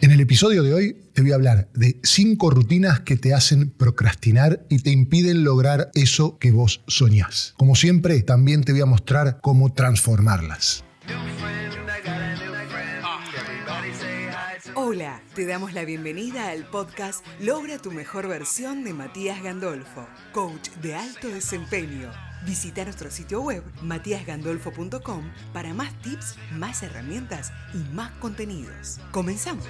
En el episodio de hoy te voy a hablar de cinco rutinas que te hacen procrastinar y te impiden lograr eso que vos soñás. Como siempre, también te voy a mostrar cómo transformarlas. Hola, te damos la bienvenida al podcast Logra tu mejor versión de Matías Gandolfo, coach de alto desempeño. Visita nuestro sitio web matíasgandolfo.com para más tips, más herramientas y más contenidos. Comenzamos.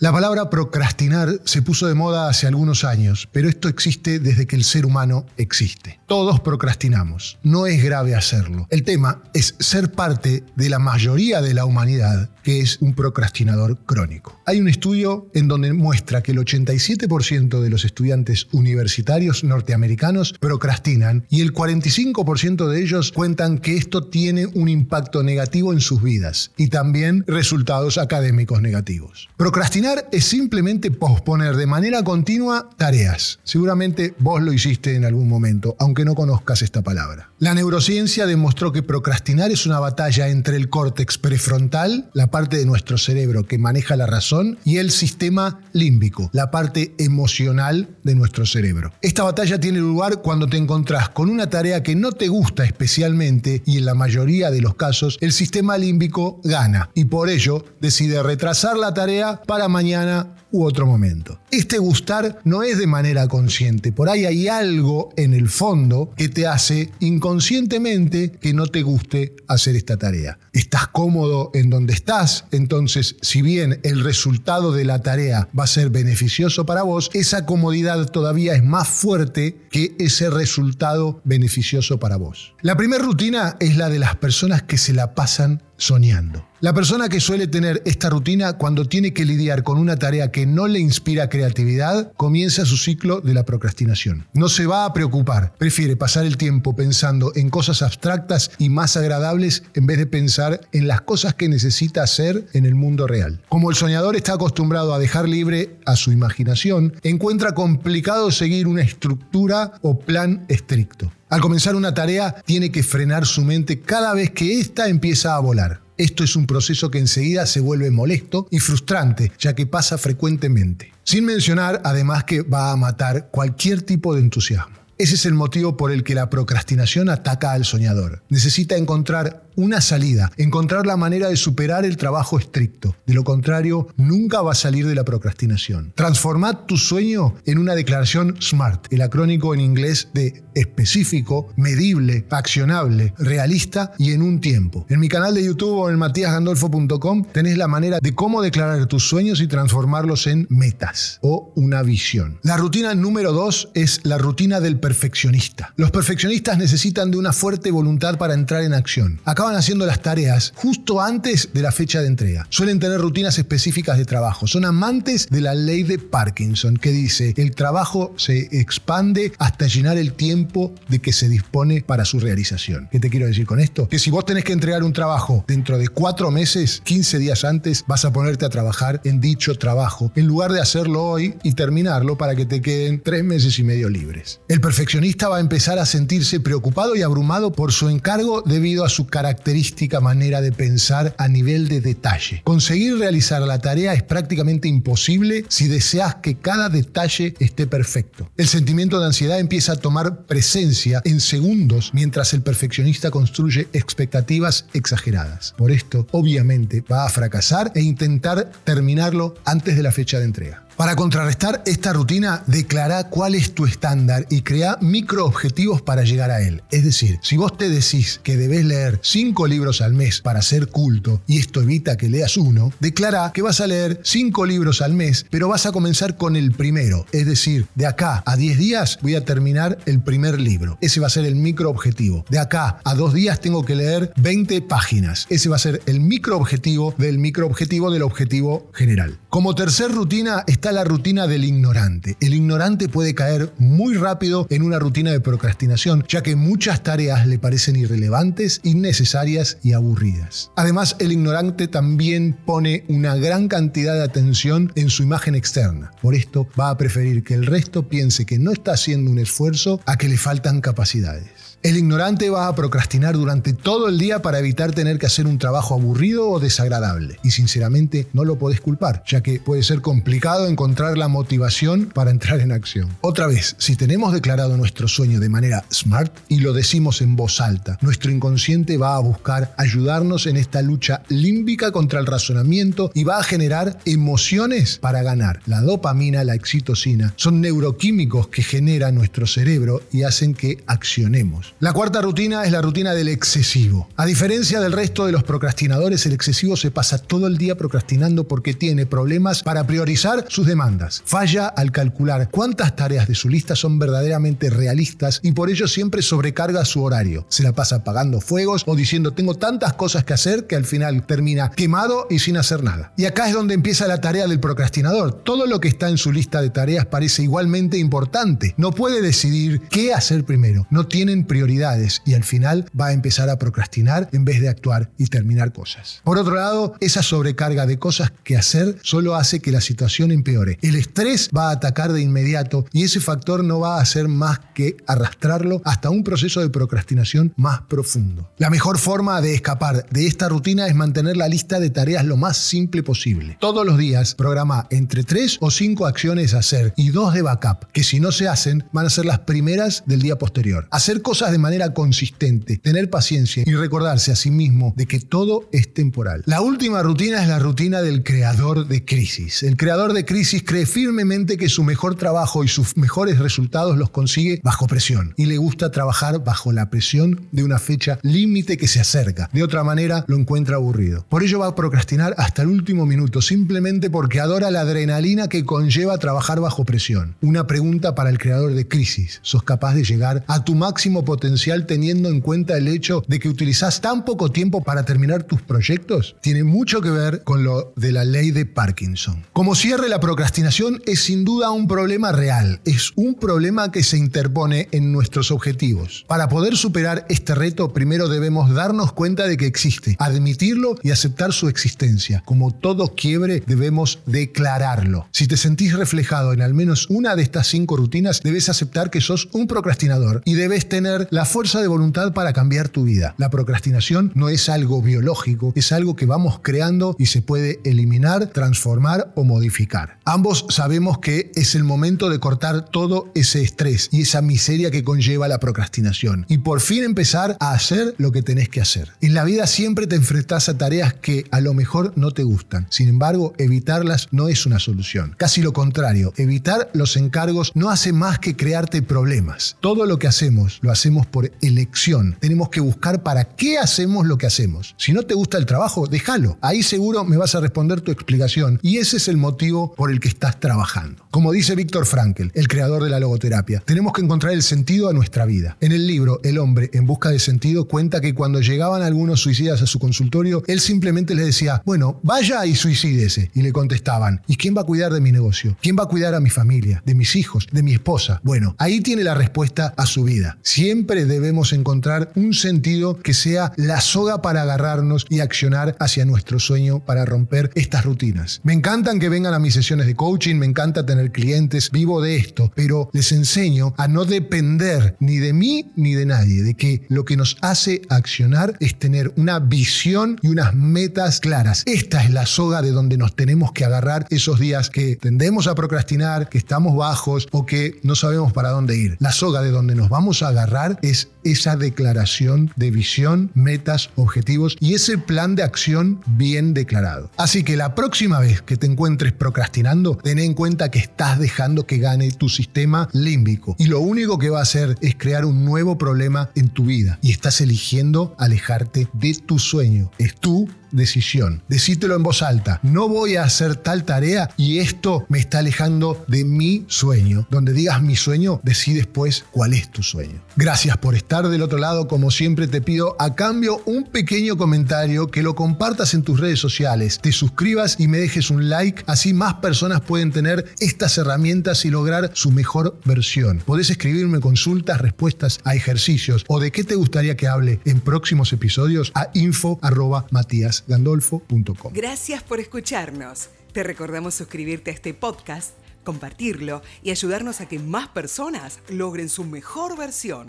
La palabra procrastinar se puso de moda hace algunos años, pero esto existe desde que el ser humano existe. Todos procrastinamos, no es grave hacerlo. El tema es ser parte de la mayoría de la humanidad que es un procrastinador crónico. Hay un estudio en donde muestra que el 87% de los estudiantes universitarios norteamericanos procrastinan y el 45% de ellos cuentan que esto tiene un impacto negativo en sus vidas y también resultados académicos negativos. Procrastinar es simplemente posponer de manera continua tareas. Seguramente vos lo hiciste en algún momento, aunque no conozcas esta palabra. La neurociencia demostró que procrastinar es una batalla entre el córtex prefrontal, la parte de nuestro cerebro que maneja la razón, y el sistema límbico, la parte emocional de nuestro cerebro. Esta batalla tiene lugar cuando te encontrás con una tarea que no te gusta especialmente y en la mayoría de los casos el sistema límbico gana y por ello decide retrasar la tarea para mañana u otro momento. Este gustar no es de manera consciente, por ahí hay algo en el fondo que te hace inconscientemente que no te guste hacer esta tarea. Estás cómodo en donde estás, entonces si bien el resultado de la tarea va a ser beneficioso para vos, esa comodidad todavía es más fuerte que ese resultado beneficioso para vos. La primera rutina es la de las personas que se la pasan soñando. La persona que suele tener esta rutina cuando tiene que lidiar con una tarea que no le inspira creatividad, comienza su ciclo de la procrastinación. No se va a preocupar, prefiere pasar el tiempo pensando en cosas abstractas y más agradables en vez de pensar en las cosas que necesita hacer en el mundo real. Como el soñador está acostumbrado a dejar libre a su imaginación, encuentra complicado seguir una estructura o plan estricto. Al comenzar una tarea, tiene que frenar su mente cada vez que ésta empieza a volar. Esto es un proceso que enseguida se vuelve molesto y frustrante, ya que pasa frecuentemente. Sin mencionar, además, que va a matar cualquier tipo de entusiasmo. Ese es el motivo por el que la procrastinación ataca al soñador. Necesita encontrar una salida, encontrar la manera de superar el trabajo estricto. De lo contrario, nunca va a salir de la procrastinación. Transformad tu sueño en una declaración SMART, el acrónico en inglés de específico, medible, accionable, realista y en un tiempo. En mi canal de YouTube o en matíasgandolfo.com tenés la manera de cómo declarar tus sueños y transformarlos en metas o una visión. La rutina número dos es la rutina del perfeccionista. Los perfeccionistas necesitan de una fuerte voluntad para entrar en acción. Acaban haciendo las tareas justo antes de la fecha de entrega. Suelen tener rutinas específicas de trabajo. Son amantes de la ley de Parkinson, que dice, el trabajo se expande hasta llenar el tiempo de que se dispone para su realización. ¿Qué te quiero decir con esto? Que si vos tenés que entregar un trabajo dentro de cuatro meses, 15 días antes, vas a ponerte a trabajar en dicho trabajo, en lugar de hacerlo hoy y terminarlo para que te queden tres meses y medio libres. El perfeccionista va a empezar a sentirse preocupado y abrumado por su encargo debido a su característica característica manera de pensar a nivel de detalle. Conseguir realizar la tarea es prácticamente imposible si deseas que cada detalle esté perfecto. El sentimiento de ansiedad empieza a tomar presencia en segundos mientras el perfeccionista construye expectativas exageradas. Por esto, obviamente, va a fracasar e intentar terminarlo antes de la fecha de entrega. Para contrarrestar esta rutina, declara cuál es tu estándar y crea microobjetivos para llegar a él. Es decir, si vos te decís que debes leer 5 libros al mes para ser culto y esto evita que leas uno, declara que vas a leer 5 libros al mes, pero vas a comenzar con el primero. Es decir, de acá a 10 días voy a terminar el primer libro. Ese va a ser el microobjetivo. De acá a 2 días tengo que leer 20 páginas. Ese va a ser el microobjetivo del microobjetivo del objetivo general. Como tercer rutina está la rutina del ignorante. El ignorante puede caer muy rápido en una rutina de procrastinación, ya que muchas tareas le parecen irrelevantes, innecesarias y aburridas. Además, el ignorante también pone una gran cantidad de atención en su imagen externa. Por esto va a preferir que el resto piense que no está haciendo un esfuerzo a que le faltan capacidades. El ignorante va a procrastinar durante todo el día para evitar tener que hacer un trabajo aburrido o desagradable. Y sinceramente no lo podés culpar, ya que puede ser complicado encontrar la motivación para entrar en acción. Otra vez, si tenemos declarado nuestro sueño de manera smart y lo decimos en voz alta, nuestro inconsciente va a buscar ayudarnos en esta lucha límbica contra el razonamiento y va a generar emociones para ganar. La dopamina, la excitocina, son neuroquímicos que genera nuestro cerebro y hacen que accionemos. La cuarta rutina es la rutina del excesivo. A diferencia del resto de los procrastinadores, el excesivo se pasa todo el día procrastinando porque tiene problemas para priorizar sus demandas. Falla al calcular cuántas tareas de su lista son verdaderamente realistas y por ello siempre sobrecarga su horario. Se la pasa apagando fuegos o diciendo tengo tantas cosas que hacer que al final termina quemado y sin hacer nada. Y acá es donde empieza la tarea del procrastinador. Todo lo que está en su lista de tareas parece igualmente importante. No puede decidir qué hacer primero. No tienen prioridad prioridades y al final va a empezar a procrastinar en vez de actuar y terminar cosas. Por otro lado, esa sobrecarga de cosas que hacer solo hace que la situación empeore. El estrés va a atacar de inmediato y ese factor no va a hacer más que arrastrarlo hasta un proceso de procrastinación más profundo. La mejor forma de escapar de esta rutina es mantener la lista de tareas lo más simple posible. Todos los días programa entre 3 o 5 acciones a hacer y dos de backup, que si no se hacen van a ser las primeras del día posterior. Hacer cosas de manera consistente, tener paciencia y recordarse a sí mismo de que todo es temporal. La última rutina es la rutina del creador de crisis. El creador de crisis cree firmemente que su mejor trabajo y sus mejores resultados los consigue bajo presión y le gusta trabajar bajo la presión de una fecha límite que se acerca. De otra manera lo encuentra aburrido. Por ello va a procrastinar hasta el último minuto simplemente porque adora la adrenalina que conlleva trabajar bajo presión. Una pregunta para el creador de crisis. ¿Sos capaz de llegar a tu máximo potencial teniendo en cuenta el hecho de que utilizas tan poco tiempo para terminar tus proyectos? Tiene mucho que ver con lo de la ley de Parkinson. Como cierre, la procrastinación es sin duda un problema real, es un problema que se interpone en nuestros objetivos. Para poder superar este reto, primero debemos darnos cuenta de que existe, admitirlo y aceptar su existencia. Como todo quiebre, debemos declararlo. Si te sentís reflejado en al menos una de estas cinco rutinas, debes aceptar que sos un procrastinador y debes tener la fuerza de voluntad para cambiar tu vida. La procrastinación no es algo biológico, es algo que vamos creando y se puede eliminar, transformar o modificar. Ambos sabemos que es el momento de cortar todo ese estrés y esa miseria que conlleva la procrastinación y por fin empezar a hacer lo que tenés que hacer. En la vida siempre te enfrentas a tareas que a lo mejor no te gustan. Sin embargo, evitarlas no es una solución. Casi lo contrario, evitar los encargos no hace más que crearte problemas. Todo lo que hacemos lo hacemos por elección. Tenemos que buscar para qué hacemos lo que hacemos. Si no te gusta el trabajo, déjalo. Ahí seguro me vas a responder tu explicación. Y ese es el motivo por el que estás trabajando. Como dice Víctor Frankel, el creador de la logoterapia, tenemos que encontrar el sentido a nuestra vida. En el libro El hombre en busca de sentido cuenta que cuando llegaban algunos suicidas a su consultorio, él simplemente les decía, bueno, vaya y suicídese. Y le contestaban, ¿y quién va a cuidar de mi negocio? ¿Quién va a cuidar a mi familia, de mis hijos, de mi esposa? Bueno, ahí tiene la respuesta a su vida. Siempre debemos encontrar un sentido que sea la soga para agarrarnos y accionar hacia nuestro sueño para romper estas rutinas. Me encantan que vengan a mis sesiones de coaching, me encanta tener clientes, vivo de esto, pero les enseño a no depender ni de mí ni de nadie, de que lo que nos hace accionar es tener una visión y unas metas claras. Esta es la soga de donde nos tenemos que agarrar esos días que tendemos a procrastinar, que estamos bajos o que no sabemos para dónde ir. La soga de donde nos vamos a agarrar es esa declaración de visión, metas, objetivos y ese plan de acción bien declarado. Así que la próxima vez que te encuentres procrastinando, ten en cuenta que estás dejando que gane tu sistema límbico y lo único que va a hacer es crear un nuevo problema en tu vida y estás eligiendo alejarte de tu sueño. Es tu decisión. Decítelo en voz alta. No voy a hacer tal tarea y esto me está alejando de mi sueño. Donde digas mi sueño, decí después cuál es tu sueño. Gracias por estar del otro lado. Como siempre te pido a cambio un pequeño comentario, que lo compartas en tus redes sociales, te suscribas y me dejes un like. Así más personas pueden tener estas herramientas y lograr su mejor versión. Podés escribirme consultas, respuestas a ejercicios o de qué te gustaría que hable en próximos episodios a info.matiasgandolfo.com. Gracias por escucharnos. Te recordamos suscribirte a este podcast, compartirlo y ayudarnos a que más personas logren su mejor versión.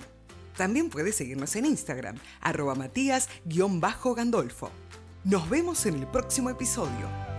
También puedes seguirnos en Instagram, arroba matías-gandolfo. Nos vemos en el próximo episodio.